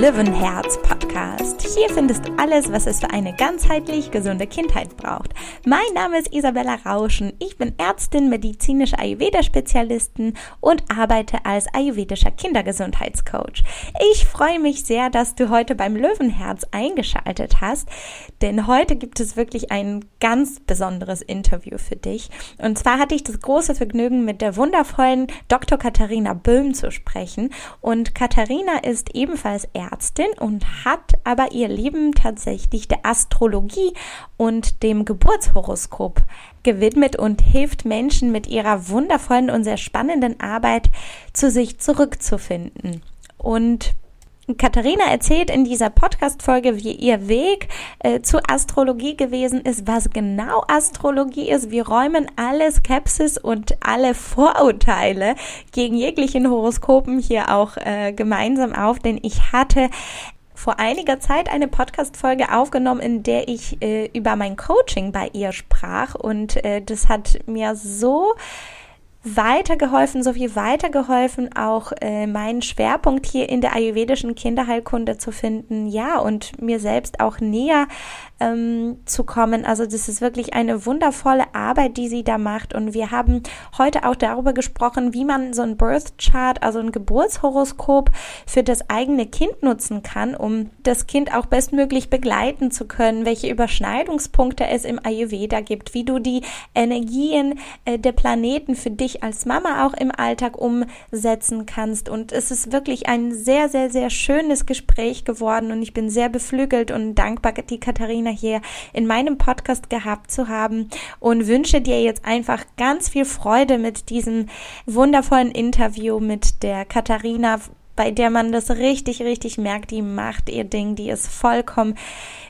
Löwenherz Podcast. Hier findest du alles, was es für eine ganzheitlich gesunde Kindheit braucht. Mein Name ist Isabella Rauschen. Ich bin Ärztin, medizinische Ayurveda-Spezialistin und arbeite als ayurvedischer Kindergesundheitscoach. Ich freue mich sehr, dass du heute beim Löwenherz eingeschaltet hast, denn heute gibt es wirklich ein ganz besonderes Interview für dich. Und zwar hatte ich das große Vergnügen, mit der wundervollen Dr. Katharina Böhm zu sprechen. Und Katharina ist ebenfalls Ärztin und hat aber ihr Leben tatsächlich der Astrologie und dem Geburtshoroskop gewidmet und hilft Menschen mit ihrer wundervollen und sehr spannenden Arbeit zu sich zurückzufinden. Und Katharina erzählt in dieser Podcast-Folge, wie ihr Weg äh, zur Astrologie gewesen ist, was genau Astrologie ist. Wir räumen alle Skepsis und alle Vorurteile gegen jeglichen Horoskopen hier auch äh, gemeinsam auf, denn ich hatte vor einiger Zeit eine Podcast-Folge aufgenommen, in der ich äh, über mein Coaching bei ihr sprach und äh, das hat mir so weitergeholfen, so viel weitergeholfen, auch äh, meinen Schwerpunkt hier in der ayurvedischen Kinderheilkunde zu finden, ja, und mir selbst auch näher ähm, zu kommen. Also das ist wirklich eine wundervolle Arbeit, die sie da macht. Und wir haben heute auch darüber gesprochen, wie man so ein Birth Chart, also ein Geburtshoroskop für das eigene Kind nutzen kann, um das Kind auch bestmöglich begleiten zu können, welche Überschneidungspunkte es im Ayurveda gibt, wie du die Energien äh, der Planeten für dich als Mama auch im Alltag umsetzen kannst. Und es ist wirklich ein sehr, sehr, sehr schönes Gespräch geworden. Und ich bin sehr beflügelt und dankbar, die Katharina Katharina hier in meinem Podcast gehabt zu haben. Und wünsche dir jetzt einfach ganz viel Freude mit diesem wundervollen Interview mit der Katharina, bei der man das richtig, richtig merkt, die macht ihr Ding, die ist vollkommen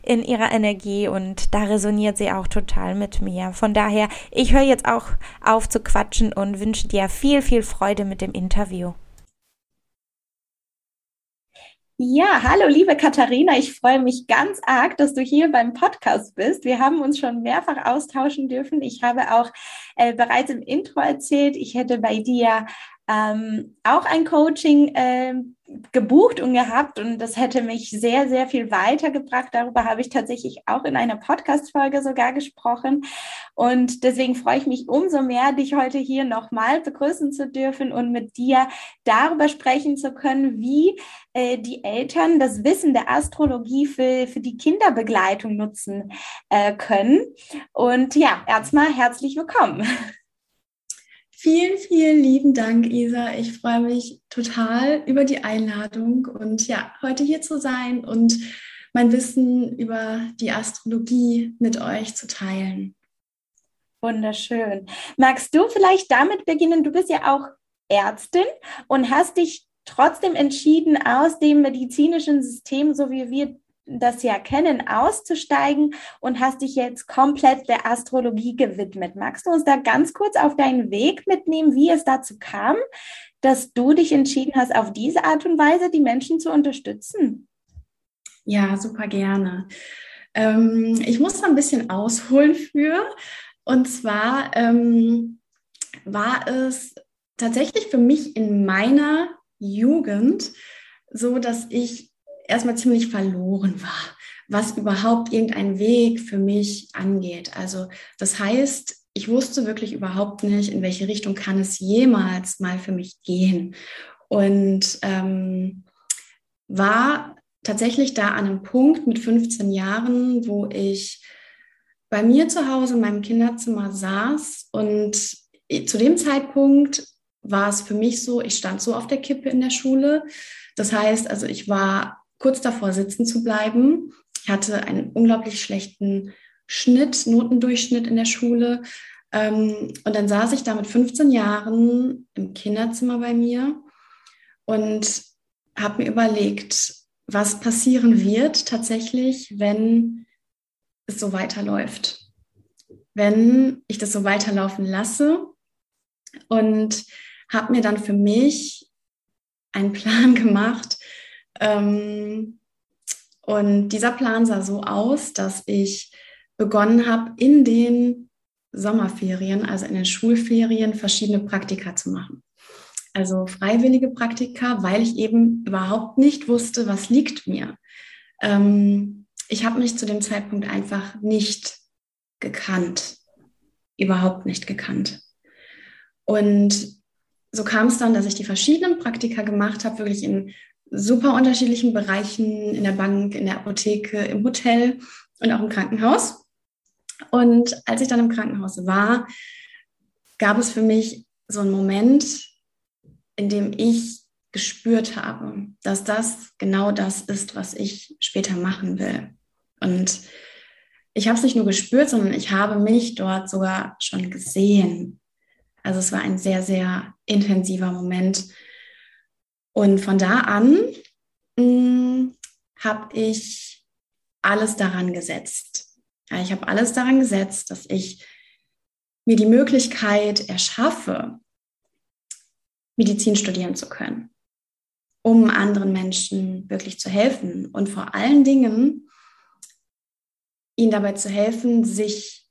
in ihrer Energie und da resoniert sie auch total mit mir. Von daher, ich höre jetzt auch auf zu quatschen und wünsche dir viel, viel Freude mit dem Interview. Ja, hallo liebe Katharina, ich freue mich ganz arg, dass du hier beim Podcast bist. Wir haben uns schon mehrfach austauschen dürfen. Ich habe auch äh, bereits im Intro erzählt, ich hätte bei dir ähm, auch ein Coaching äh, gebucht und gehabt und das hätte mich sehr, sehr viel weitergebracht. Darüber habe ich tatsächlich auch in einer Podcast-Folge sogar gesprochen. Und deswegen freue ich mich umso mehr, dich heute hier nochmal begrüßen zu dürfen und mit dir darüber sprechen zu können, wie äh, die Eltern das Wissen der Astrologie für, für die Kinderbegleitung nutzen äh, können. Und ja, erstmal herzlich willkommen. Vielen, vielen lieben Dank, Isa. Ich freue mich total über die Einladung und ja, heute hier zu sein und mein Wissen über die Astrologie mit euch zu teilen. Wunderschön. Magst du vielleicht damit beginnen? Du bist ja auch Ärztin und hast dich trotzdem entschieden, aus dem medizinischen System, so wie wir das ja kennen, auszusteigen und hast dich jetzt komplett der Astrologie gewidmet. Magst du uns da ganz kurz auf deinen Weg mitnehmen, wie es dazu kam, dass du dich entschieden hast, auf diese Art und Weise die Menschen zu unterstützen? Ja, super gerne. Ähm, ich muss da ein bisschen ausholen für. Und zwar ähm, war es tatsächlich für mich in meiner Jugend so, dass ich erstmal ziemlich verloren war, was überhaupt irgendein Weg für mich angeht. Also das heißt, ich wusste wirklich überhaupt nicht, in welche Richtung kann es jemals mal für mich gehen. Und ähm, war tatsächlich da an einem Punkt mit 15 Jahren, wo ich bei mir zu Hause in meinem Kinderzimmer saß und zu dem Zeitpunkt war es für mich so, ich stand so auf der Kippe in der Schule. Das heißt, also ich war kurz davor sitzen zu bleiben. Ich hatte einen unglaublich schlechten Schnitt, Notendurchschnitt in der Schule. Ähm, und dann saß ich da mit 15 Jahren im Kinderzimmer bei mir und habe mir überlegt, was passieren wird tatsächlich, wenn es so weiterläuft. Wenn ich das so weiterlaufen lasse und habe mir dann für mich einen Plan gemacht, ähm, und dieser Plan sah so aus, dass ich begonnen habe, in den Sommerferien, also in den Schulferien, verschiedene Praktika zu machen. also freiwillige Praktika, weil ich eben überhaupt nicht wusste, was liegt mir. Ähm, ich habe mich zu dem Zeitpunkt einfach nicht gekannt, überhaupt nicht gekannt. Und so kam es dann, dass ich die verschiedenen Praktika gemacht habe, wirklich in super unterschiedlichen Bereichen, in der Bank, in der Apotheke, im Hotel und auch im Krankenhaus. Und als ich dann im Krankenhaus war, gab es für mich so einen Moment, in dem ich gespürt habe, dass das genau das ist, was ich später machen will. Und ich habe es nicht nur gespürt, sondern ich habe mich dort sogar schon gesehen. Also es war ein sehr, sehr intensiver Moment. Und von da an hm, habe ich alles daran gesetzt. Ja, ich habe alles daran gesetzt, dass ich mir die Möglichkeit erschaffe, Medizin studieren zu können, um anderen Menschen wirklich zu helfen und vor allen Dingen ihnen dabei zu helfen, sich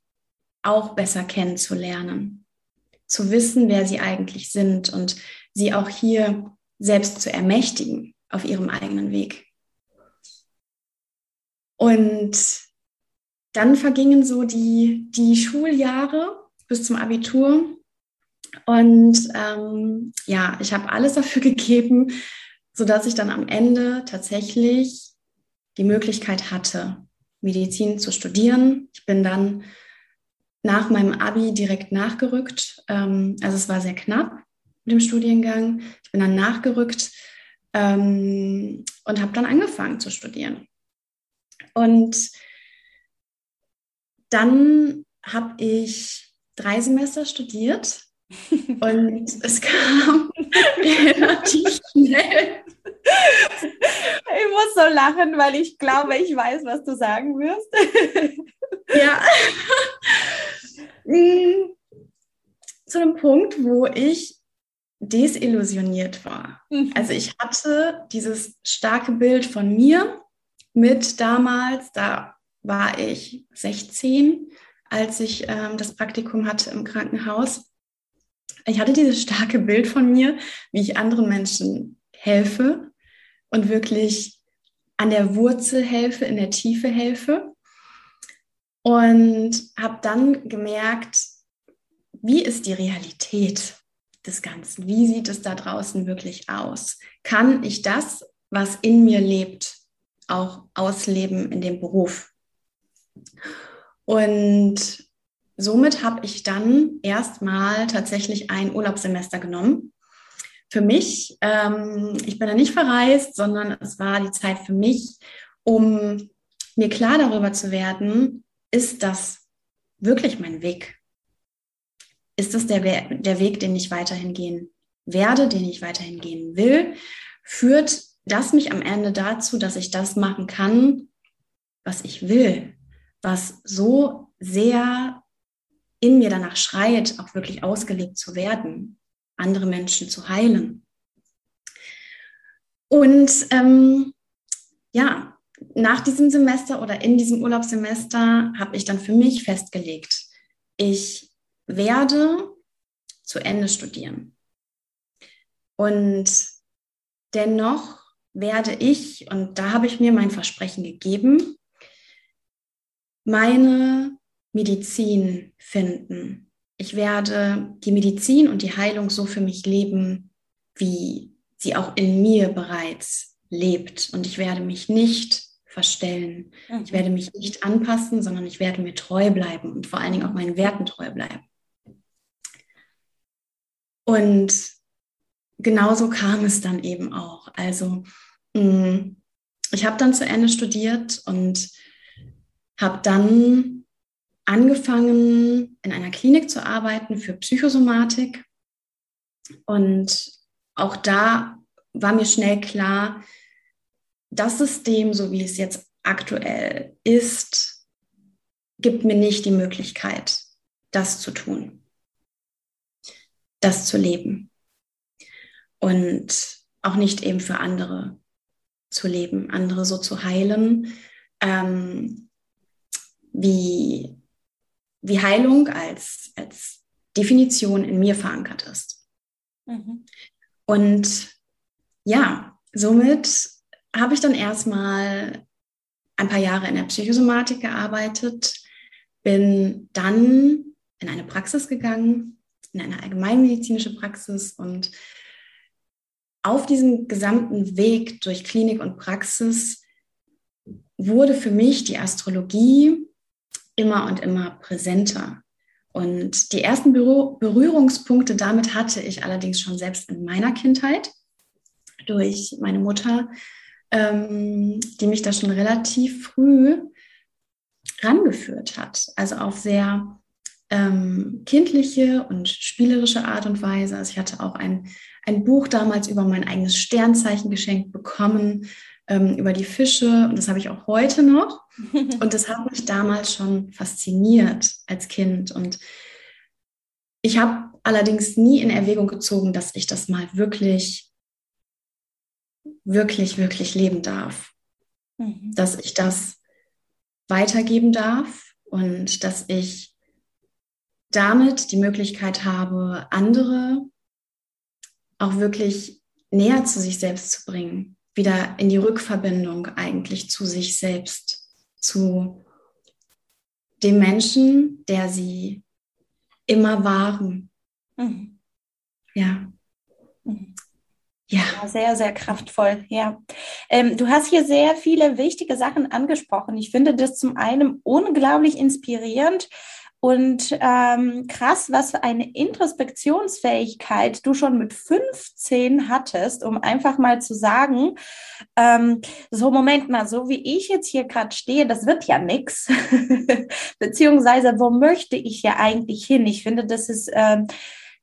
auch besser kennenzulernen, zu wissen, wer sie eigentlich sind und sie auch hier selbst zu ermächtigen auf ihrem eigenen Weg. Und dann vergingen so die, die Schuljahre bis zum Abitur. Und ähm, ja, ich habe alles dafür gegeben, sodass ich dann am Ende tatsächlich die Möglichkeit hatte, Medizin zu studieren. Ich bin dann nach meinem Abi direkt nachgerückt. Ähm, also es war sehr knapp mit dem Studiengang. Ich bin dann nachgerückt ähm, und habe dann angefangen zu studieren. Und dann habe ich drei Semester studiert und es kam relativ schnell. Ich muss so lachen, weil ich glaube, ich weiß, was du sagen wirst. ja. Mm. Zu einem Punkt, wo ich desillusioniert war. Mhm. Also ich hatte dieses starke Bild von mir mit damals, da war ich 16, als ich ähm, das Praktikum hatte im Krankenhaus. Ich hatte dieses starke Bild von mir, wie ich anderen Menschen helfe und wirklich an der Wurzel helfe, in der Tiefe helfe. Und habe dann gemerkt, wie ist die Realität des Ganzen? Wie sieht es da draußen wirklich aus? Kann ich das, was in mir lebt, auch ausleben in dem Beruf? Und somit habe ich dann erstmal tatsächlich ein Urlaubssemester genommen. Für mich, ähm, ich bin da nicht verreist, sondern es war die Zeit für mich, um mir klar darüber zu werden, ist das wirklich mein Weg? Ist das der, der Weg, den ich weiterhin gehen werde, den ich weiterhin gehen will? Führt das mich am Ende dazu, dass ich das machen kann, was ich will? was so sehr in mir danach schreit, auch wirklich ausgelebt zu werden, andere Menschen zu heilen. Und ähm, ja, nach diesem Semester oder in diesem Urlaubssemester habe ich dann für mich festgelegt, ich werde zu Ende studieren. Und dennoch werde ich, und da habe ich mir mein Versprechen gegeben, meine Medizin finden. Ich werde die Medizin und die Heilung so für mich leben, wie sie auch in mir bereits lebt. Und ich werde mich nicht verstellen. Mhm. Ich werde mich nicht anpassen, sondern ich werde mir treu bleiben und vor allen Dingen auch meinen Werten treu bleiben. Und genauso kam es dann eben auch. Also mm, ich habe dann zu Ende studiert und habe dann angefangen, in einer Klinik zu arbeiten für Psychosomatik. Und auch da war mir schnell klar, das System, so wie es jetzt aktuell ist, gibt mir nicht die Möglichkeit, das zu tun, das zu leben und auch nicht eben für andere zu leben, andere so zu heilen, ähm, wie, wie Heilung als, als Definition in mir verankert ist. Mhm. Und ja, somit habe ich dann erstmal ein paar Jahre in der Psychosomatik gearbeitet, bin dann in eine Praxis gegangen, in eine allgemeinmedizinische Praxis und auf diesem gesamten Weg durch Klinik und Praxis wurde für mich die Astrologie immer und immer präsenter. Und die ersten Berührungspunkte damit hatte ich allerdings schon selbst in meiner Kindheit durch meine Mutter, ähm, die mich da schon relativ früh rangeführt hat. Also auf sehr ähm, kindliche und spielerische Art und Weise. Also ich hatte auch ein, ein Buch damals über mein eigenes Sternzeichen geschenkt bekommen, ähm, über die Fische. Und das habe ich auch heute noch. Und das hat mich damals schon fasziniert als Kind. Und ich habe allerdings nie in Erwägung gezogen, dass ich das mal wirklich, wirklich, wirklich leben darf. Mhm. Dass ich das weitergeben darf und dass ich damit die Möglichkeit habe, andere auch wirklich näher zu sich selbst zu bringen, wieder in die Rückverbindung eigentlich zu sich selbst, zu dem Menschen, der sie immer waren. Mhm. Ja. Mhm. Ja. Sehr, sehr kraftvoll, ja. Ähm, du hast hier sehr viele wichtige Sachen angesprochen. Ich finde das zum einen unglaublich inspirierend, und ähm, krass, was für eine Introspektionsfähigkeit du schon mit 15 hattest, um einfach mal zu sagen, ähm, so Moment mal, so wie ich jetzt hier gerade stehe, das wird ja nix. Beziehungsweise, wo möchte ich ja eigentlich hin? Ich finde, das ist ähm,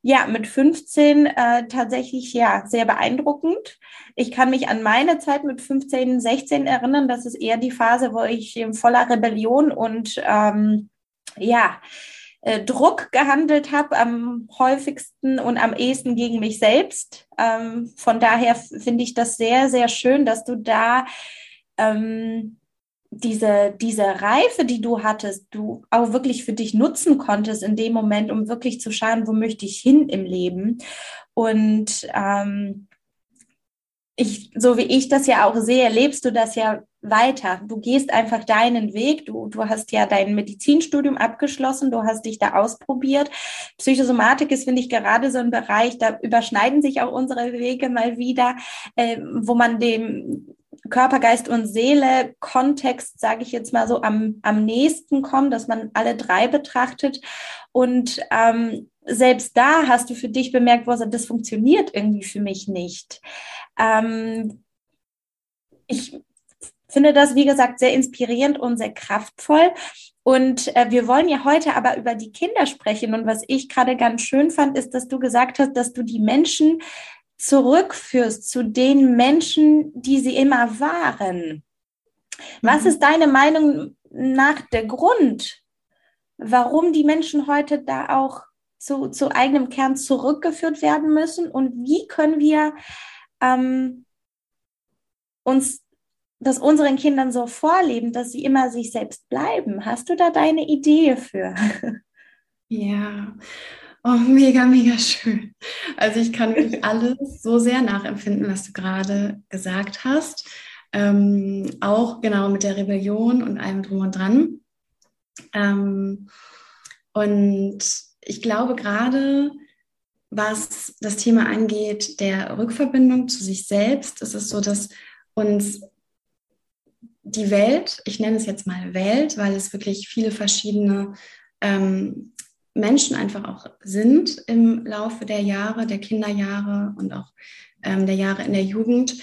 ja mit 15 äh, tatsächlich ja sehr beeindruckend. Ich kann mich an meine Zeit mit 15, 16 erinnern. Das ist eher die Phase, wo ich voller Rebellion und ähm, ja, äh, Druck gehandelt habe, am häufigsten und am ehesten gegen mich selbst. Ähm, von daher finde ich das sehr, sehr schön, dass du da ähm, diese, diese Reife, die du hattest, du auch wirklich für dich nutzen konntest in dem Moment, um wirklich zu schauen, wo möchte ich hin im Leben. Und ähm, ich, so wie ich das ja auch sehe, lebst du das ja weiter. Du gehst einfach deinen Weg. Du, du hast ja dein Medizinstudium abgeschlossen, du hast dich da ausprobiert. Psychosomatik ist, finde ich, gerade so ein Bereich, da überschneiden sich auch unsere Wege mal wieder, äh, wo man dem Körper, Geist und Seele Kontext, sage ich jetzt mal so, am, am nächsten kommt, dass man alle drei betrachtet. Und ähm, selbst da hast du für dich bemerkt, was das funktioniert irgendwie für mich nicht. Ähm, ich finde das, wie gesagt, sehr inspirierend und sehr kraftvoll. Und äh, wir wollen ja heute aber über die Kinder sprechen. Und was ich gerade ganz schön fand, ist, dass du gesagt hast, dass du die Menschen zurückführst zu den Menschen, die sie immer waren. Was mhm. ist deine Meinung nach der Grund, warum die Menschen heute da auch zu, zu eigenem Kern zurückgeführt werden müssen? Und wie können wir ähm, uns das unseren Kindern so vorleben, dass sie immer sich selbst bleiben. Hast du da deine Idee für? Ja, oh, mega, mega schön. Also ich kann wirklich alles so sehr nachempfinden, was du gerade gesagt hast. Ähm, auch genau mit der Rebellion und allem drum und dran. Ähm, und ich glaube gerade, was das Thema angeht, der Rückverbindung zu sich selbst, ist es so, dass uns die Welt, ich nenne es jetzt mal Welt, weil es wirklich viele verschiedene ähm, Menschen einfach auch sind im Laufe der Jahre, der Kinderjahre und auch ähm, der Jahre in der Jugend,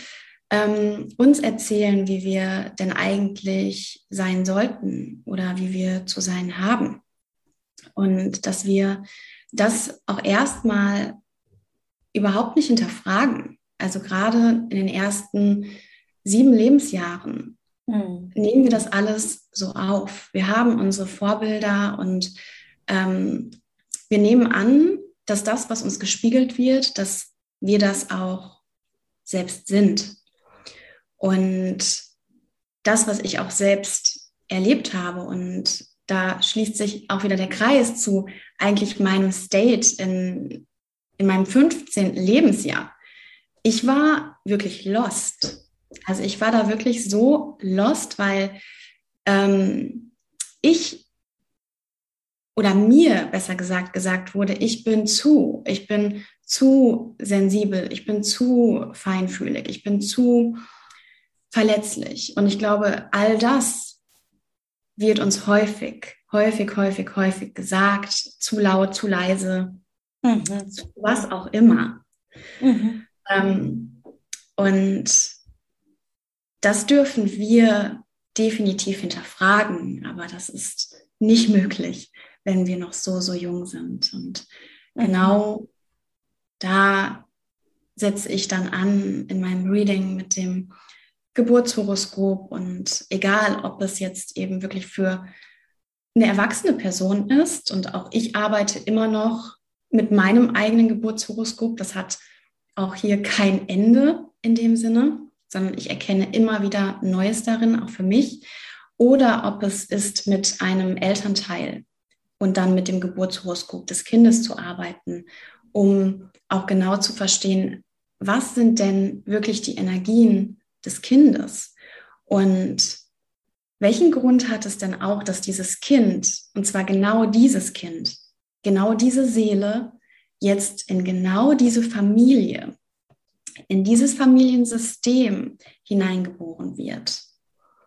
ähm, uns erzählen, wie wir denn eigentlich sein sollten oder wie wir zu sein haben. Und dass wir das auch erstmal überhaupt nicht hinterfragen. Also gerade in den ersten sieben Lebensjahren mhm. nehmen wir das alles so auf. Wir haben unsere Vorbilder und ähm, wir nehmen an, dass das, was uns gespiegelt wird, dass wir das auch selbst sind. Und das, was ich auch selbst erlebt habe und da schließt sich auch wieder der Kreis zu eigentlich meinem State in, in meinem 15. Lebensjahr. ich war wirklich lost. Also ich war da wirklich so lost, weil ähm, ich oder mir besser gesagt gesagt wurde, ich bin zu, ich bin zu sensibel, ich bin zu feinfühlig, ich bin zu verletzlich. Und ich glaube, all das wird uns häufig, häufig, häufig, häufig gesagt, zu laut, zu leise, mhm. was auch immer. Mhm. Ähm, und das dürfen wir definitiv hinterfragen, aber das ist nicht möglich, wenn wir noch so, so jung sind. Und genau da setze ich dann an in meinem Reading mit dem Geburtshoroskop und egal, ob es jetzt eben wirklich für eine erwachsene Person ist und auch ich arbeite immer noch mit meinem eigenen Geburtshoroskop. Das hat auch hier kein Ende in dem Sinne, sondern ich erkenne immer wieder Neues darin, auch für mich. Oder ob es ist mit einem Elternteil und dann mit dem Geburtshoroskop des Kindes zu arbeiten, um auch genau zu verstehen, was sind denn wirklich die Energien des Kindes und welchen Grund hat es denn auch, dass dieses Kind, und zwar genau dieses Kind, genau diese Seele jetzt in genau diese Familie, in dieses Familiensystem hineingeboren wird.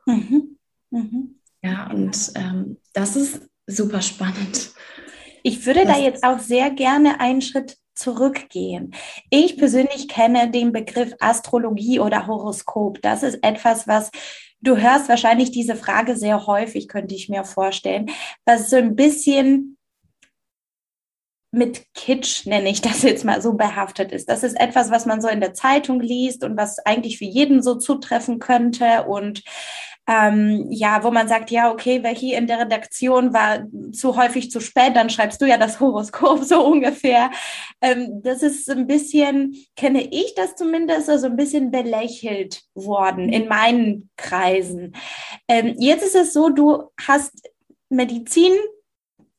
Mhm. Mhm. Ja, und ähm, das ist super spannend. Ich würde das da jetzt auch sehr gerne einen Schritt zurückgehen. Ich persönlich kenne den Begriff Astrologie oder Horoskop. Das ist etwas, was du hörst wahrscheinlich diese Frage sehr häufig, könnte ich mir vorstellen, was so ein bisschen mit Kitsch, nenne ich das jetzt mal so, behaftet ist. Das ist etwas, was man so in der Zeitung liest und was eigentlich für jeden so zutreffen könnte und ähm, ja, wo man sagt, ja, okay, wer hier in der Redaktion war zu häufig zu spät, dann schreibst du ja das Horoskop so ungefähr. Ähm, das ist ein bisschen, kenne ich das zumindest, so also ein bisschen belächelt worden in meinen Kreisen. Ähm, jetzt ist es so, du hast Medizin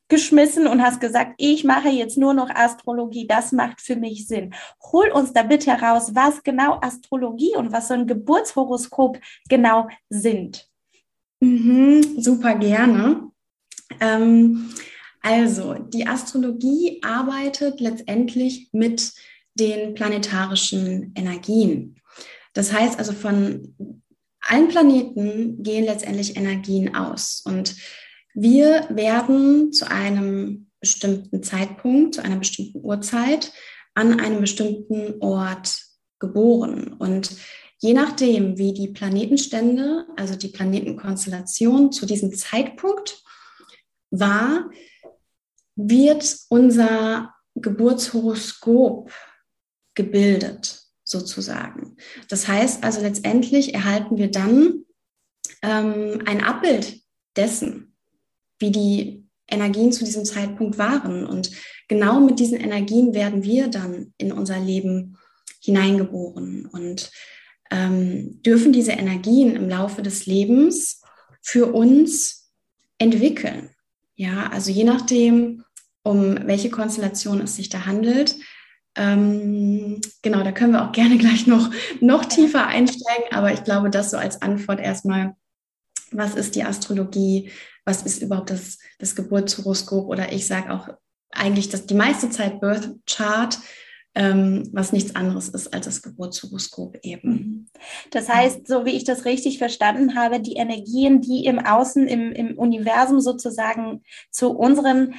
geschmissen und hast gesagt, ich mache jetzt nur noch Astrologie, das macht für mich Sinn. Hol uns da bitte heraus, was genau Astrologie und was so ein Geburtshoroskop genau sind. Mhm, super gerne. Ähm, also, die Astrologie arbeitet letztendlich mit den planetarischen Energien. Das heißt also, von allen Planeten gehen letztendlich Energien aus. Und wir werden zu einem bestimmten Zeitpunkt, zu einer bestimmten Uhrzeit an einem bestimmten Ort geboren. Und je nachdem, wie die Planetenstände, also die Planetenkonstellation zu diesem Zeitpunkt war, wird unser Geburtshoroskop gebildet, sozusagen. Das heißt also letztendlich erhalten wir dann ähm, ein Abbild dessen, wie die Energien zu diesem Zeitpunkt waren. Und genau mit diesen Energien werden wir dann in unser Leben hineingeboren und ähm, dürfen diese Energien im Laufe des Lebens für uns entwickeln. Ja, also je nachdem, um welche Konstellation es sich da handelt. Ähm, genau, da können wir auch gerne gleich noch, noch tiefer einsteigen, aber ich glaube, das so als Antwort erstmal, was ist die Astrologie? was ist überhaupt das, das Geburtshoroskop oder ich sage auch eigentlich dass die meiste Zeit Birth Chart, ähm, was nichts anderes ist als das Geburtshoroskop eben. Mhm. Das heißt, so wie ich das richtig verstanden habe, die Energien, die im Außen, im, im Universum sozusagen zu unseren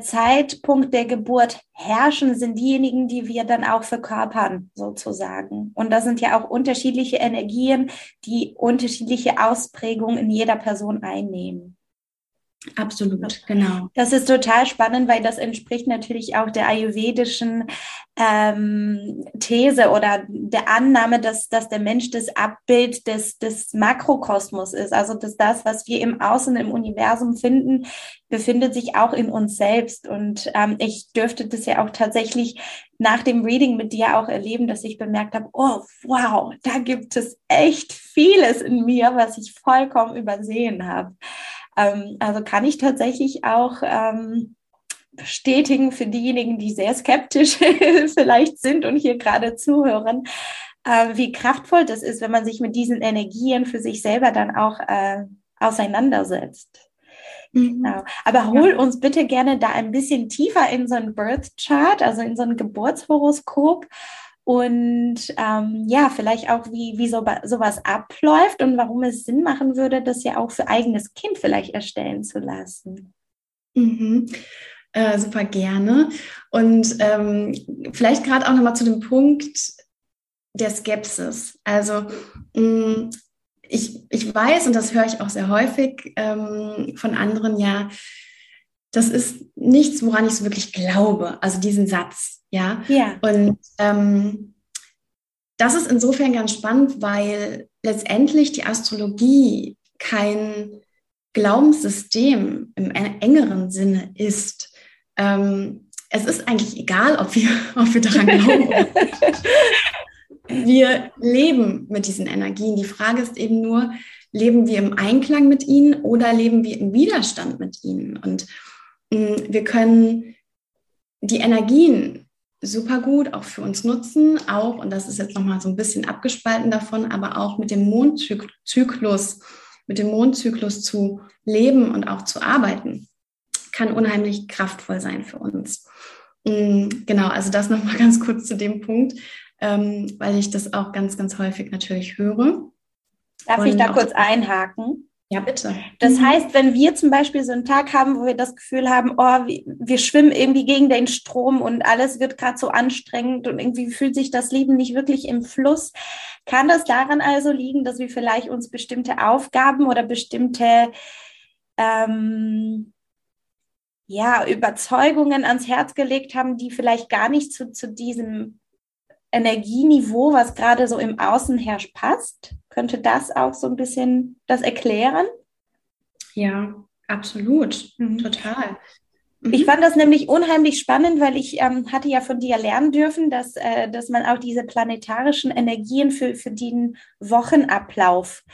Zeitpunkt der Geburt herrschen, sind diejenigen, die wir dann auch verkörpern, sozusagen. Und das sind ja auch unterschiedliche Energien, die unterschiedliche Ausprägungen in jeder Person einnehmen. Absolut, genau. Das ist total spannend, weil das entspricht natürlich auch der ayurvedischen ähm, These oder der Annahme, dass, dass der Mensch das Abbild des, des Makrokosmos ist. Also dass das, was wir im Außen, im Universum finden, befindet sich auch in uns selbst. Und ähm, ich dürfte das ja auch tatsächlich nach dem Reading mit dir auch erleben, dass ich bemerkt habe, oh wow, da gibt es echt vieles in mir, was ich vollkommen übersehen habe. Ähm, also kann ich tatsächlich auch ähm, bestätigen für diejenigen, die sehr skeptisch vielleicht sind und hier gerade zuhören, äh, wie kraftvoll das ist, wenn man sich mit diesen Energien für sich selber dann auch äh, auseinandersetzt. Mhm. Genau. Aber hol ja. uns bitte gerne da ein bisschen tiefer in so ein Birth Chart, also in so ein Geburtshoroskop und ähm, ja, vielleicht auch, wie, wie so, sowas abläuft und warum es Sinn machen würde, das ja auch für eigenes Kind vielleicht erstellen zu lassen. Mhm. Äh, super gerne. Und ähm, vielleicht gerade auch nochmal zu dem Punkt der Skepsis. Also mh, mm, ich, ich weiß, und das höre ich auch sehr häufig ähm, von anderen, ja, das ist nichts, woran ich so wirklich glaube. Also diesen Satz, ja. Ja. Und ähm, das ist insofern ganz spannend, weil letztendlich die Astrologie kein Glaubenssystem im engeren Sinne ist. Ähm, es ist eigentlich egal, ob wir, ob wir daran glauben. wir leben mit diesen Energien. Die Frage ist eben nur, leben wir im Einklang mit ihnen oder leben wir im Widerstand mit ihnen? Und mh, mm, wir können die Energien super gut auch für uns nutzen, auch, und das ist jetzt nochmal so ein bisschen abgespalten davon, aber auch mit dem Mondzyklus, mit dem Mondzyklus zu leben und auch zu arbeiten, kann unheimlich kraftvoll sein für uns. Mm, genau, also das nochmal ganz kurz zu dem Punkt ähm, weil ich das auch ganz, ganz häufig natürlich höre. Darf Und ich da kurz einhaken? Ja, bitte. Das mhm. heißt, wenn wir zum Beispiel so einen Tag haben, wo wir das Gefühl haben, oh, wir, schwimmen irgendwie gegen den Strom und alles wird gerade so anstrengend und irgendwie fühlt sich das Leben nicht wirklich im Fluss, kann das daran also liegen, dass wir vielleicht uns bestimmte Aufgaben oder bestimmte ähm, ja, Überzeugungen ans Herz gelegt haben, die vielleicht gar nicht zu, zu diesem Energieniveau, was gerade so im Außen herrscht, passt? Könnte das auch so ein bisschen das erklären? Ja, absolut, mhm. total. Mhm. Ich fand das nämlich unheimlich spannend, weil ich ähm, hatte ja von dir lernen dürfen, dass, äh, dass man auch diese planetarischen Energien für, für den Wochenablauf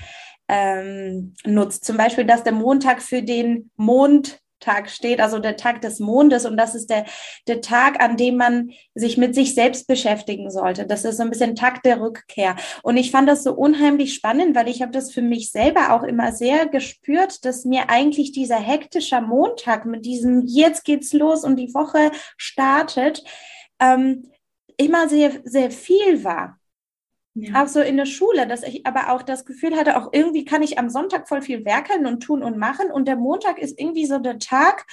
ähm, nutzt. Zum Beispiel, dass der Montag für den Mond Tag steht, also der Tag des Mondes. Und das ist der, der Tag, an dem man sich mit sich selbst beschäftigen sollte. Das ist so ein bisschen Tag der Rückkehr. Und ich fand das so unheimlich spannend, weil ich habe das für mich selber auch immer sehr gespürt, dass mir eigentlich dieser hektische Montag mit diesem jetzt geht's los und die Woche startet, ähm, immer sehr, sehr viel war. Ja. Auch so in der Schule, dass ich aber auch das Gefühl hatte, auch irgendwie kann ich am Sonntag voll viel werkeln und tun und machen. Und der Montag ist irgendwie so der Tag,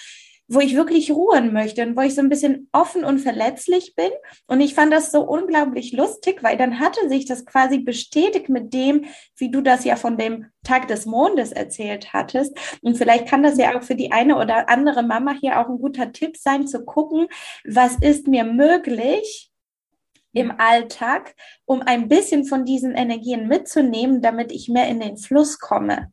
wo ich wirklich ruhen möchte und wo ich so ein bisschen offen und verletzlich bin. Und ich fand das so unglaublich lustig, weil dann hatte sich das quasi bestätigt mit dem, wie du das ja von dem Tag des Mondes erzählt hattest. Und vielleicht kann das ja auch für die eine oder andere Mama hier auch ein guter Tipp sein, zu gucken, was ist mir möglich, im Alltag, um ein bisschen von diesen Energien mitzunehmen, damit ich mehr in den Fluss komme.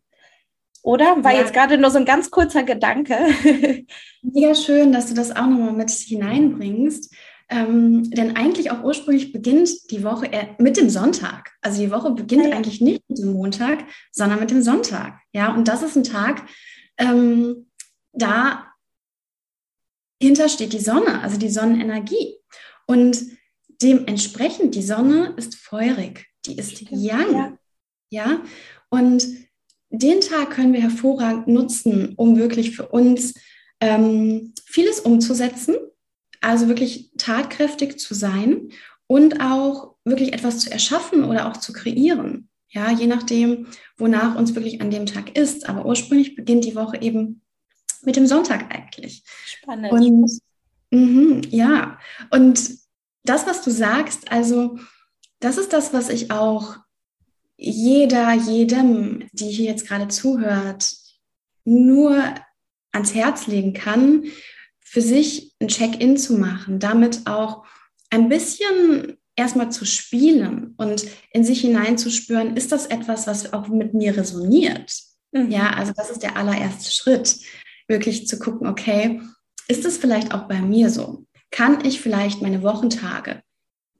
Oder? War ja. jetzt gerade nur so ein ganz kurzer Gedanke. Mega schön, dass du das auch nochmal mit hineinbringst. Ähm, denn eigentlich auch ursprünglich beginnt die Woche mit dem Sonntag. Also die Woche beginnt ja. eigentlich nicht mit dem Montag, sondern mit dem Sonntag. Ja, und das ist ein Tag, ähm, da hinter steht die Sonne, also die Sonnenenergie. Und Dementsprechend, die Sonne ist feurig, die ist Stimmt, young. Ja. ja. Und den Tag können wir hervorragend nutzen, um wirklich für uns ähm, vieles umzusetzen, also wirklich tatkräftig zu sein und auch wirklich etwas zu erschaffen oder auch zu kreieren. Ja, je nachdem, wonach uns wirklich an dem Tag ist. Aber ursprünglich beginnt die Woche eben mit dem Sonntag eigentlich. Spannend. Und mh, ja, und das, was du sagst, also das ist das, was ich auch jeder, jedem, die hier jetzt gerade zuhört, nur ans Herz legen kann, für sich ein Check-in zu machen, damit auch ein bisschen erstmal zu spielen und in sich hineinzuspüren, ist das etwas, was auch mit mir resoniert? Mhm. Ja, also das ist der allererste Schritt, wirklich zu gucken, okay, ist es vielleicht auch bei mir so? Kann ich vielleicht meine Wochentage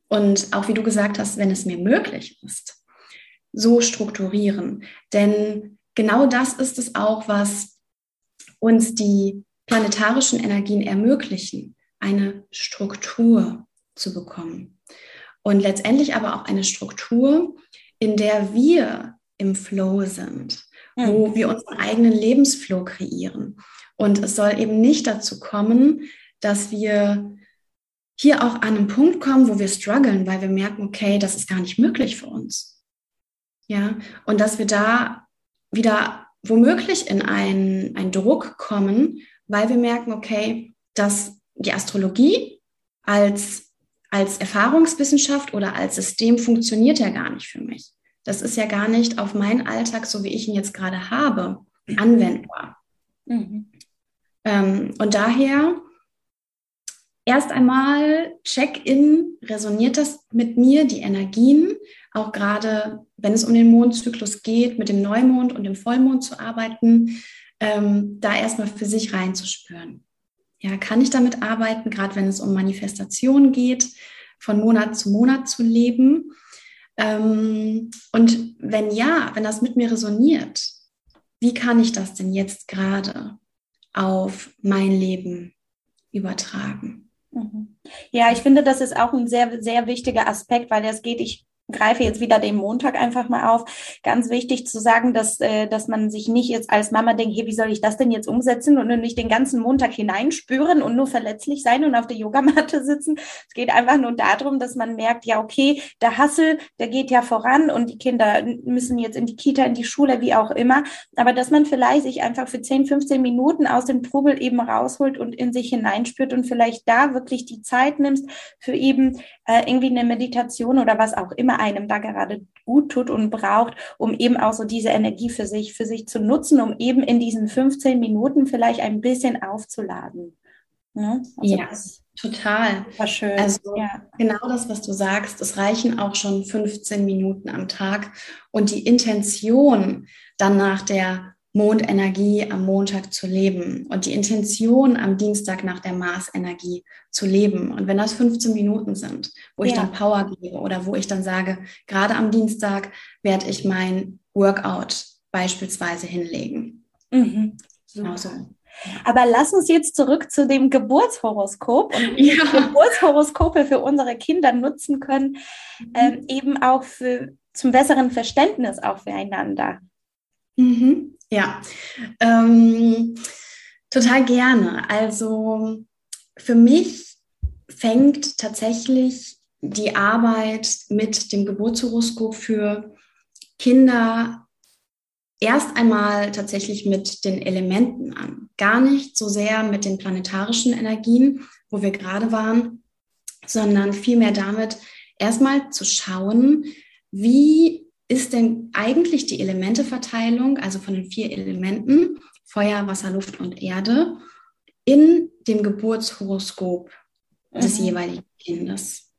und auch wie du gesagt hast, wenn es mir möglich ist, so strukturieren. Denn genau das ist es auch, was uns die planetarischen Energien ermöglichen, eine Struktur zu bekommen. Und letztendlich aber auch eine Struktur, in der wir im Flow sind, wo wir unseren eigenen Lebensflow kreieren. Und es soll eben nicht dazu kommen, dass wir hier auch an einen Punkt kommen, wo wir strugglen, weil wir merken, okay, das ist gar nicht möglich für uns. Ja, und dass wir da wieder womöglich in einen, einen Druck kommen, weil wir merken, okay, dass die Astrologie als, als Erfahrungswissenschaft oder als System funktioniert ja gar nicht für mich. Das ist ja gar nicht auf meinen Alltag, so wie ich ihn jetzt gerade habe, anwendbar. Mhm. Ähm, und daher erst einmal Check-in, resoniert das mit mir, die Energien, auch gerade wenn es um den Mondzyklus geht, mit dem Neumond und dem Vollmond zu arbeiten, ähm, da erstmal für sich reinzuspüren. Ja, kann ich damit arbeiten, gerade wenn es um Manifestation geht, von Monat zu Monat zu leben? Ähm, und wenn ja, wenn das mit mir resoniert, wie kann ich das denn jetzt gerade auf mein Leben übertragen? Mhm. Ja, ich finde, das ist auch ein sehr, sehr wichtiger Aspekt, weil es geht, ich greife jetzt wieder den Montag einfach mal auf. Ganz wichtig zu sagen, dass, äh, dass man sich nicht jetzt als Mama denkt, hey, wie soll ich das denn jetzt umsetzen und nicht den ganzen Montag hineinspüren und nur verletzlich sein und auf der Yogamatte sitzen. Es geht einfach nur darum, dass man merkt, ja, okay, der Hassel, der geht ja voran und die Kinder müssen jetzt in die Kita, in die Schule, wie auch immer. Aber dass man vielleicht sich einfach für 10, 15 Minuten aus dem Trubel eben rausholt und in sich hineinspürt und vielleicht da wirklich die Zeit nimmst für eben äh, irgendwie eine Meditation oder was auch immer einem da gerade gut tut und braucht, um eben auch so diese Energie für sich, für sich zu nutzen, um eben in diesen 15 Minuten vielleicht ein bisschen aufzuladen. Ne? Also ja, total. War schön. Also ja. genau das, was du sagst, es reichen auch schon 15 Minuten am Tag. Und die Intention dann nach der Mondenergie am Montag zu leben und die Intention am Dienstag nach der Marsenergie zu leben. Und wenn das 15 Minuten sind, wo ich dann Power gebe oder wo ich dann sage, gerade am Dienstag werde ich mein Workout beispielsweise hinlegen. Mhm. Genau so. Aber lass uns jetzt zurück zu dem Geburtshoroskop und wie ja. Geburtshoroskope für unsere Kinder nutzen können, mhm. ähm, eben auch für, zum besseren Verständnis auch füreinander. Mhm. Ja, ähm, total gerne. Also für mich fängt tatsächlich die Arbeit mit dem Geburtshoroskop für Kinder erst einmal tatsächlich mit den Elementen an. Gar nicht so sehr mit den planetarischen Energien, wo wir gerade waren, sondern vielmehr damit erstmal zu schauen, wie ist denn eigentlich die Elementeverteilung, also von den vier Elementen, Feuer, Wasser, Luft und Erde, in dem Geburtshoroskop mhm. des jeweiligen Kindes.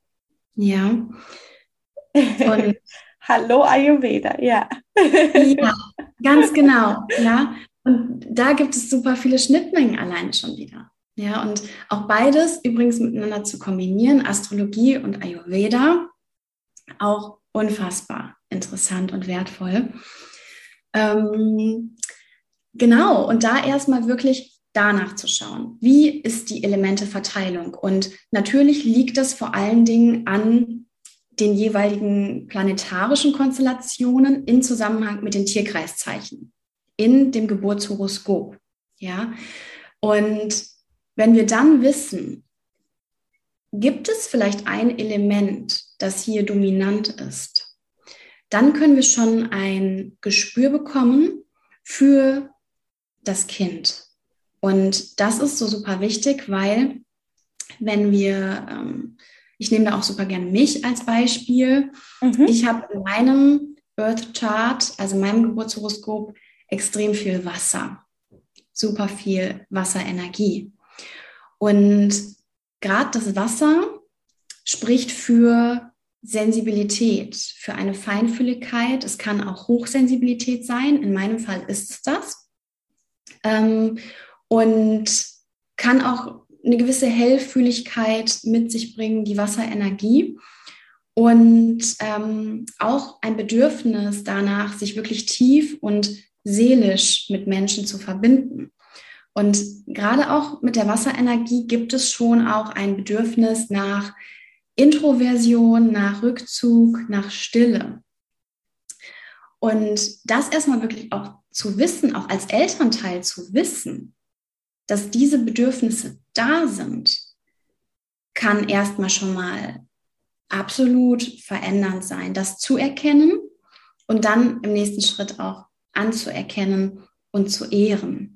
Ja. Und Hallo Ayurveda, ja. ja, ganz genau. Ja. Und da gibt es super viele Schnittmengen alleine schon wieder. Ja, und auch beides übrigens miteinander zu kombinieren, Astrologie und Ayurveda, auch unfassbar interessant und wertvoll. Ähm, genau, und da erstmal wirklich danach zu schauen, wie ist die Elementeverteilung? Und natürlich liegt das vor allen Dingen an den jeweiligen planetarischen Konstellationen in Zusammenhang mit den Tierkreiszeichen in dem Geburtshoroskop. Ja, und wenn wir dann wissen, gibt es vielleicht ein Element, das hier dominant ist, dann können wir schon ein Gespür bekommen für das Kind. Und das ist so super wichtig, weil wenn wir, ähm, ich nehme da auch super gerne mich als Beispiel, mhm. ich habe in meinem Birth Chart, also meinem Geburtshoroskop, extrem viel Wasser, super viel Wasserenergie. Und gerade das Wasser spricht für Sensibilität, für eine Feinfühligkeit. Es kann auch Hochsensibilität sein. In meinem Fall ist es das. Ähm, und kann auch eine gewisse Hellfühligkeit mit sich bringen, die Wasserenergie. Und ähm, auch ein Bedürfnis danach, sich wirklich tief und seelisch mit Menschen zu verbinden. Und gerade auch mit der Wasserenergie gibt es schon auch ein Bedürfnis nach Introversion, nach Rückzug, nach Stille. Und das erstmal wirklich auch zu wissen, auch als Elternteil zu wissen, dass diese Bedürfnisse da sind, kann erstmal schon mal absolut verändernd sein, das zu erkennen und dann im nächsten Schritt auch anzuerkennen und zu ehren,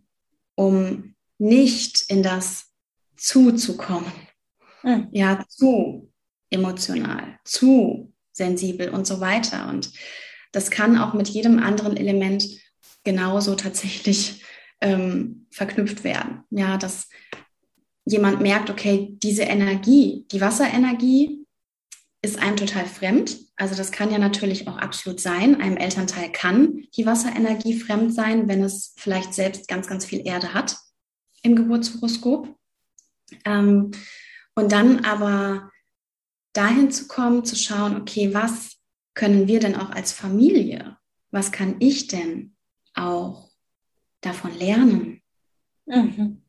um nicht in das zuzukommen. Mhm. Ja, zu emotional, zu sensibel und so weiter. Und das kann auch mit jedem anderen Element genauso tatsächlich ähm, verknüpft werden. Ja, dass jemand merkt, okay, diese Energie, die Wasserenergie ist einem total fremd. Also das kann ja natürlich auch absolut sein. Einem Elternteil kann die Wasserenergie fremd sein, wenn es vielleicht selbst ganz, ganz viel Erde hat im Geburtshoroskop. Ähm, und dann aber dahin zu kommen, zu schauen, okay, was können wir denn auch als Familie, was kann ich denn auch davon lernen? Mhm.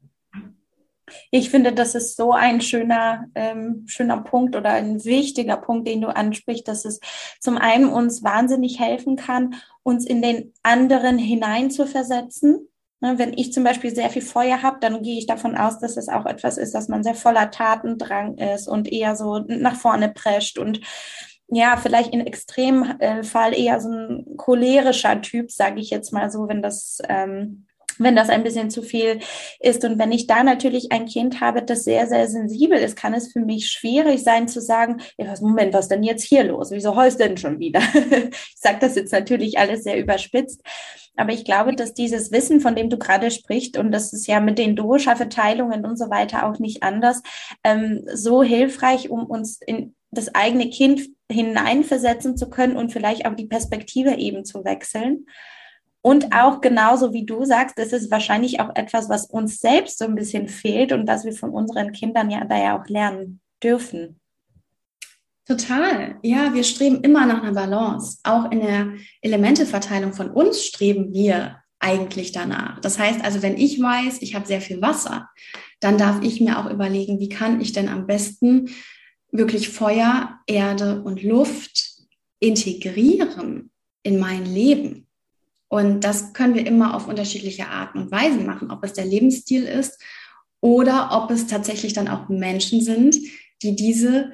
Ich finde, das ist so ein schöner, ähm, schöner Punkt oder ein wichtiger Punkt, den du ansprichst, dass es zum einen uns wahnsinnig helfen kann, uns in den anderen hinein zu versetzen. Ne, wenn ich zum Beispiel sehr viel Feuer habe, dann gehe ich davon aus, dass es auch etwas ist, dass man sehr voller Tatendrang ist und eher so nach vorne prescht und ja, vielleicht in Extremfall eher so ein cholerischer Typ, sage ich jetzt mal so, wenn das ähm, wenn das ein bisschen zu viel ist. Und wenn ich da natürlich ein Kind habe, das sehr, sehr sensibel ist, kann es für mich schwierig sein zu sagen, ja, was, Moment, was denn jetzt hier los? Wieso heust denn schon wieder? ich sage das jetzt natürlich alles sehr überspitzt. Aber ich glaube, dass dieses Wissen, von dem du gerade sprichst, und das ist ja mit den Dosha-Verteilungen und so weiter auch nicht anders, ähm, so hilfreich, um uns in das eigene Kind hineinversetzen zu können und vielleicht auch die Perspektive eben zu wechseln. Und auch genauso wie du sagst, das ist wahrscheinlich auch etwas, was uns selbst so ein bisschen fehlt und was wir von unseren Kindern ja da ja auch lernen dürfen. Total. Ja, wir streben immer nach einer Balance. Auch in der Elementeverteilung von uns streben wir eigentlich danach. Das heißt also, wenn ich weiß, ich habe sehr viel Wasser, dann darf ich mir auch überlegen, wie kann ich denn am besten wirklich Feuer, Erde und Luft integrieren in mein Leben. Und das können wir immer auf unterschiedliche Arten und Weisen machen, ob es der Lebensstil ist oder ob es tatsächlich dann auch Menschen sind, die diese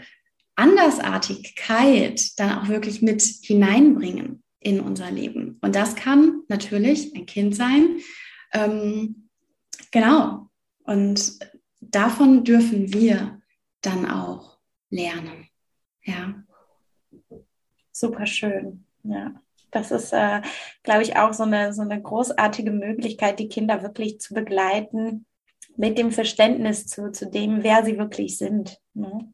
Andersartigkeit dann auch wirklich mit hineinbringen in unser Leben. Und das kann natürlich ein Kind sein. Ähm, genau. Und davon dürfen wir dann auch lernen. Ja. Super schön. Ja. Das ist, äh, glaube ich, auch so eine, so eine großartige Möglichkeit, die Kinder wirklich zu begleiten mit dem Verständnis zu, zu dem, wer sie wirklich sind. Ne?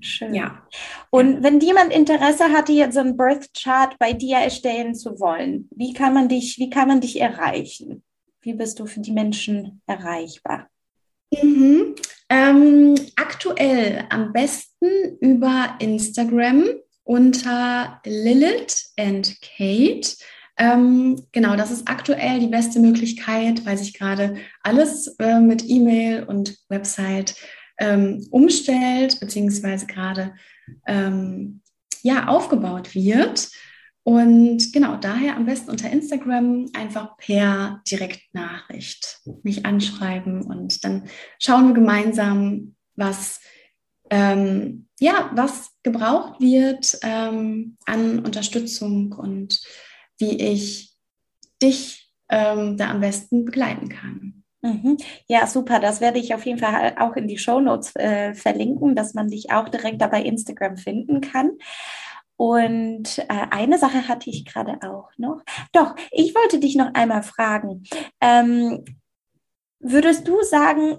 Schön. Ja. Und wenn jemand Interesse hatte, jetzt so ein Birth Chart bei dir erstellen zu wollen, wie kann man dich, wie kann man dich erreichen? Wie bist du für die Menschen erreichbar? Mhm. Ähm, aktuell am besten über Instagram unter Lilith and Kate. Ähm, genau, das ist aktuell die beste Möglichkeit, weil sich gerade alles äh, mit E-Mail und Website ähm, umstellt, beziehungsweise gerade ähm, ja, aufgebaut wird. Und genau, daher am besten unter Instagram einfach per Direktnachricht mich anschreiben und dann schauen wir gemeinsam, was ähm, ja, was gebraucht wird ähm, an Unterstützung und wie ich dich ähm, da am besten begleiten kann. Mhm. Ja, super. Das werde ich auf jeden Fall auch in die Show Notes äh, verlinken, dass man dich auch direkt da bei Instagram finden kann. Und äh, eine Sache hatte ich gerade auch noch. Doch, ich wollte dich noch einmal fragen. Ähm, würdest du sagen,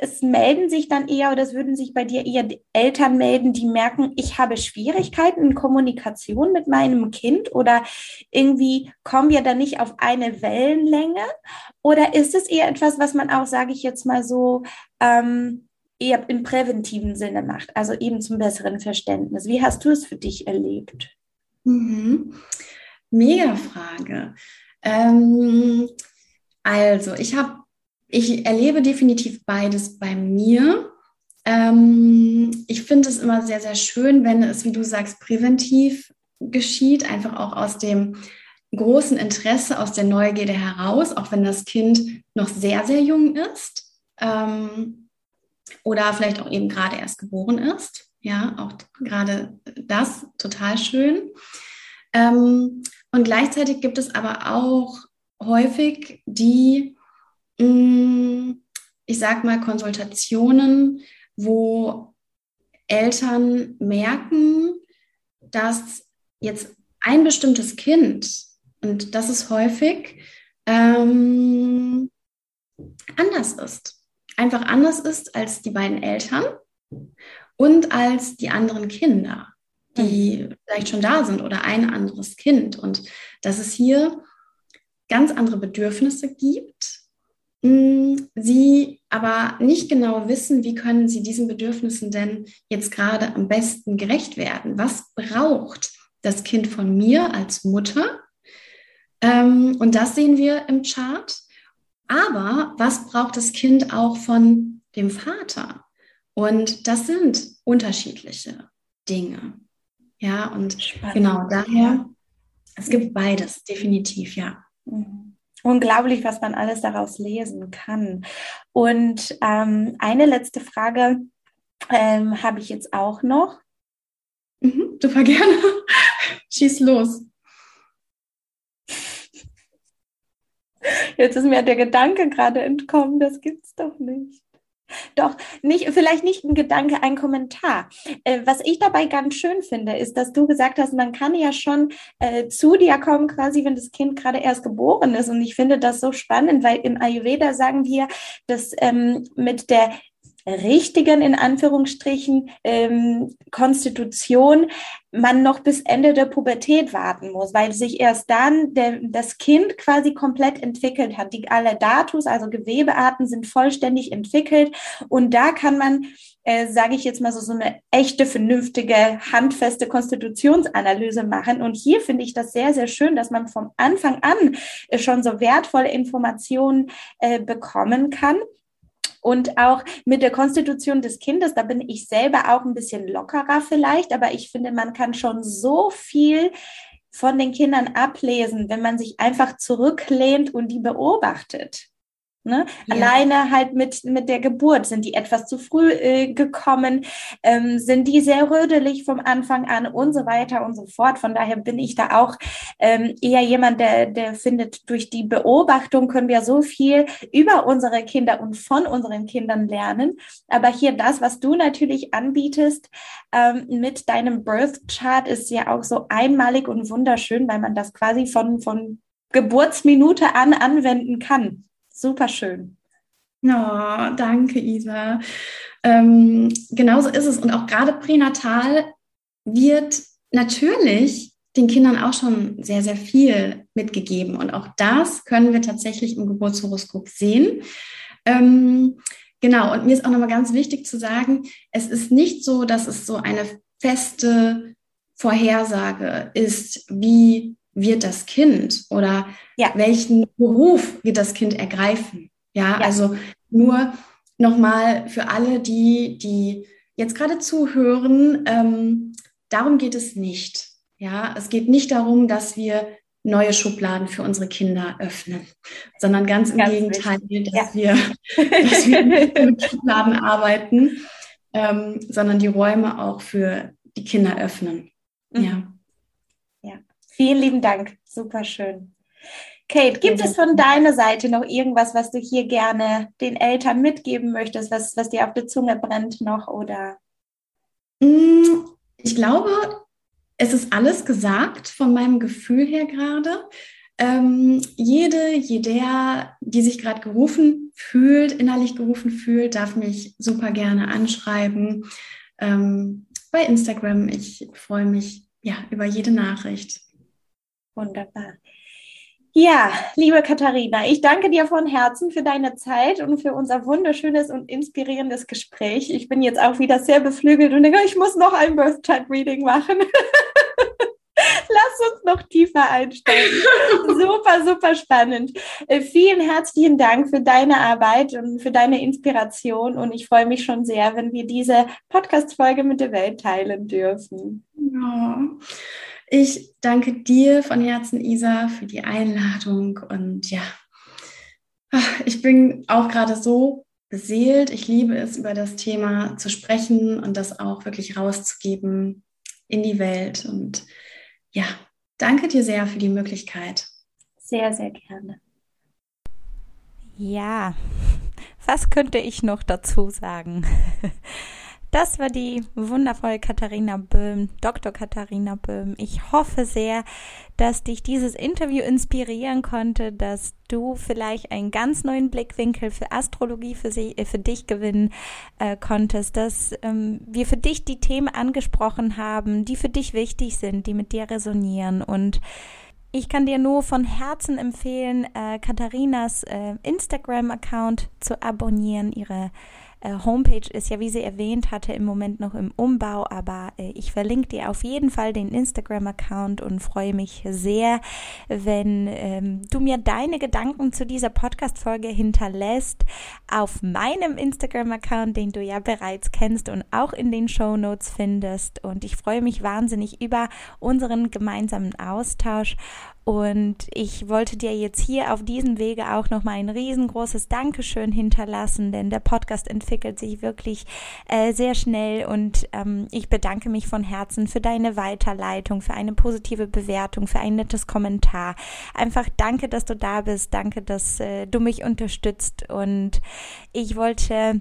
es melden sich dann eher oder es würden sich bei dir eher Eltern melden, die merken, ich habe Schwierigkeiten in Kommunikation mit meinem Kind oder irgendwie kommen wir da nicht auf eine Wellenlänge? Oder ist es eher etwas, was man auch, sage ich jetzt mal so, ähm, eher im präventiven Sinne macht, also eben zum besseren Verständnis? Wie hast du es für dich erlebt? Mhm. Mega Frage. Ähm, also, ich habe ich erlebe definitiv beides bei mir. Ähm, ich finde es immer sehr, sehr schön, wenn es, wie du sagst, präventiv geschieht, einfach auch aus dem großen Interesse, aus der Neugierde heraus, auch wenn das Kind noch sehr, sehr jung ist ähm, oder vielleicht auch eben gerade erst geboren ist. Ja, auch gerade das total schön. Ähm, und gleichzeitig gibt es aber auch häufig die, ich sag mal, Konsultationen, wo Eltern merken, dass jetzt ein bestimmtes Kind, und das ist häufig, ähm, anders ist. Einfach anders ist als die beiden Eltern und als die anderen Kinder, die mhm. vielleicht schon da sind oder ein anderes Kind. Und dass es hier ganz andere Bedürfnisse gibt, mm, sie aber nicht genau wissen, wie können sie diesen Bedürfnissen denn jetzt gerade am besten gerecht werden. Was braucht das Kind von mir als Mutter? Ähm, und das sehen wir im Chart. Aber was braucht das Kind auch von dem Vater? Und das sind unterschiedliche Dinge. Ja, und Spannend. genau daher, es gibt beides, definitiv, ja. Mhm. Unglaublich, was man alles daraus lesen kann. Und ähm, eine letzte Frage ähm, habe ich jetzt auch noch. Mhm, super gerne. Schieß los. Jetzt ist mir der Gedanke gerade entkommen, das gibt's doch nicht. Doch, nicht, vielleicht nicht ein Gedanke, ein Kommentar. Äh, was ich dabei ganz schön finde, ist, dass du gesagt hast, man kann ja schon äh, zu dir kommen, quasi, wenn das Kind gerade erst geboren ist. Und ich finde das so spannend, weil im Ayurveda sagen wir, dass ähm, mit der richtigen, in Anführungsstrichen, ähm, Konstitution man noch bis Ende der Pubertät warten muss, weil sich erst dann der, das Kind quasi komplett entwickelt hat. Die alle Datus, also Gewebearten, sind vollständig entwickelt und da kann man äh, sage ich jetzt mal so, so eine echte, vernünftige, handfeste Konstitutionsanalyse machen. Und hier finde ich das sehr, sehr schön, dass man vom Anfang an äh, schon so wertvolle Informationen äh, bekommen kann. Und auch mit der Konstitution des Kindes, da bin ich selber auch ein bisschen lockerer vielleicht, aber ich finde, man kann schon so viel von den Kindern ablesen, wenn man sich einfach zurücklehnt und die beobachtet. Ne? Ja. Alleine halt mit, mit der Geburt. Sind die etwas zu früh äh, gekommen? Ähm, sind die sehr rödelig vom Anfang an und so weiter und so fort? Von daher bin ich da auch ähm, eher jemand, der, der findet, durch die Beobachtung können wir so viel über unsere Kinder und von unseren Kindern lernen. Aber hier das, was du natürlich anbietest ähm, mit deinem Birth Chart, ist ja auch so einmalig und wunderschön, weil man das quasi von, von Geburtsminute an anwenden kann. Super schön. Oh, danke, Isa. Ähm, genauso ist es. Und auch gerade pränatal wird natürlich den Kindern auch schon sehr, sehr viel mitgegeben. Und auch das können wir tatsächlich im Geburtshoroskop sehen. Ähm, genau, und mir ist auch nochmal ganz wichtig zu sagen, es ist nicht so, dass es so eine feste Vorhersage ist, wie wird das Kind oder ja. welchen Beruf wird das Kind ergreifen. Ja, ja. also nur nochmal für alle, die, die jetzt gerade zuhören, ähm, darum geht es nicht. Ja, es geht nicht darum, dass wir neue Schubladen für unsere Kinder öffnen, sondern ganz im ganz Gegenteil, dass, ja. wir, dass wir mit Schubladen arbeiten, ähm, sondern die Räume auch für die Kinder öffnen. Mhm. Ja. Vielen lieben Dank. Super schön. Kate, gibt es von deiner Seite noch irgendwas, was du hier gerne den Eltern mitgeben möchtest, was, was dir auf der Zunge brennt noch oder? Mm, ich glaube, es ist alles gesagt von meinem Gefühl her gerade. Ähm, jede, jeder, die sich gerade gerufen fühlt, innerlich gerufen fühlt, darf mich super gerne anschreiben ähm, bei Instagram. Ich freue mich ja über jede Nachricht. Wunderbar. Ja, liebe Katharina, ich danke dir von Herzen für deine Zeit und für unser wunderschönes und inspirierendes Gespräch. Ich bin jetzt auch wieder sehr beflügelt und denke, ich muss noch ein Birth Chart Reading machen. Lass uns noch tiefer einsteigen. super, super spannend. Äh, vielen herzlichen Dank für deine Arbeit und für deine Inspiration. Und ich freue mich schon sehr, wenn wir diese Podcast-Folge mit der Welt teilen dürfen. Ja. Ich danke dir von Herzen, Isa, für die Einladung. Und ja, ich bin auch gerade so beseelt. Ich liebe es, über das Thema zu sprechen und das auch wirklich rauszugeben in die Welt. Und ja, danke dir sehr für die Möglichkeit. Sehr, sehr gerne. Ja, was könnte ich noch dazu sagen? Das war die wundervolle Katharina Böhm, Dr. Katharina Böhm. Ich hoffe sehr, dass dich dieses Interview inspirieren konnte, dass du vielleicht einen ganz neuen Blickwinkel für Astrologie für, sie, äh, für dich gewinnen äh, konntest, dass ähm, wir für dich die Themen angesprochen haben, die für dich wichtig sind, die mit dir resonieren und ich kann dir nur von Herzen empfehlen, äh, Katharinas äh, Instagram-Account zu abonnieren, ihre äh, Homepage ist ja, wie sie erwähnt hatte, im Moment noch im Umbau, aber äh, ich verlinke dir auf jeden Fall den Instagram-Account und freue mich sehr, wenn ähm, du mir deine Gedanken zu dieser Podcast-Folge hinterlässt auf meinem Instagram-Account, den du ja bereits kennst und auch in den Show Notes findest. Und ich freue mich wahnsinnig über unseren gemeinsamen Austausch und ich wollte dir jetzt hier auf diesem Wege auch nochmal ein riesengroßes Dankeschön hinterlassen, denn der Podcast entwickelt sich wirklich äh, sehr schnell und ähm, ich bedanke mich von Herzen für deine Weiterleitung, für eine positive Bewertung, für ein nettes Kommentar. Einfach danke, dass du da bist, danke, dass äh, du mich unterstützt und ich wollte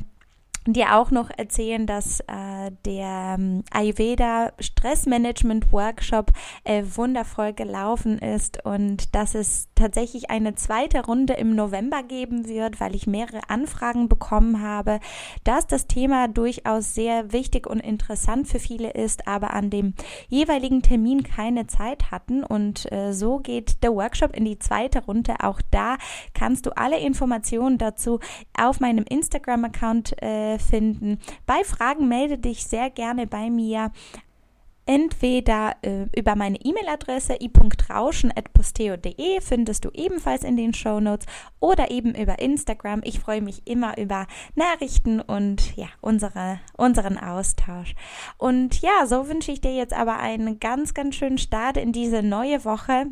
dir auch noch erzählen, dass äh, der ähm, Ayurveda Stressmanagement Workshop äh, wundervoll gelaufen ist und dass es tatsächlich eine zweite Runde im November geben wird, weil ich mehrere Anfragen bekommen habe, dass das Thema durchaus sehr wichtig und interessant für viele ist, aber an dem jeweiligen Termin keine Zeit hatten und äh, so geht der Workshop in die zweite Runde. Auch da kannst du alle Informationen dazu auf meinem Instagram-Account äh, finden. Bei Fragen melde dich sehr gerne bei mir entweder äh, über meine E-Mail-Adresse i.rauschen.posteo.de findest du ebenfalls in den Show Notes oder eben über Instagram. Ich freue mich immer über Nachrichten und ja, unsere, unseren Austausch. Und ja, so wünsche ich dir jetzt aber einen ganz, ganz schönen Start in diese neue Woche.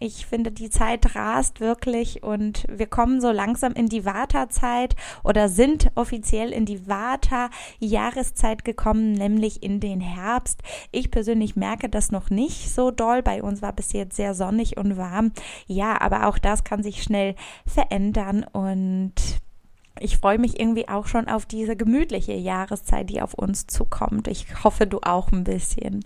Ich finde, die Zeit rast wirklich und wir kommen so langsam in die Vata-Zeit oder sind offiziell in die Vata-Jahreszeit gekommen, nämlich in den Herbst. Ich persönlich merke das noch nicht so doll. Bei uns war bis jetzt sehr sonnig und warm. Ja, aber auch das kann sich schnell verändern und ich freue mich irgendwie auch schon auf diese gemütliche Jahreszeit, die auf uns zukommt. Ich hoffe, du auch ein bisschen.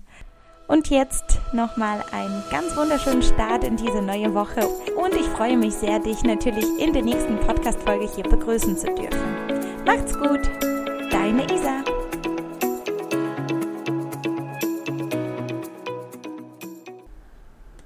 Und jetzt nochmal einen ganz wunderschönen Start in diese neue Woche. Und ich freue mich sehr, dich natürlich in der nächsten Podcast-Folge hier begrüßen zu dürfen. Macht's gut, deine Isa.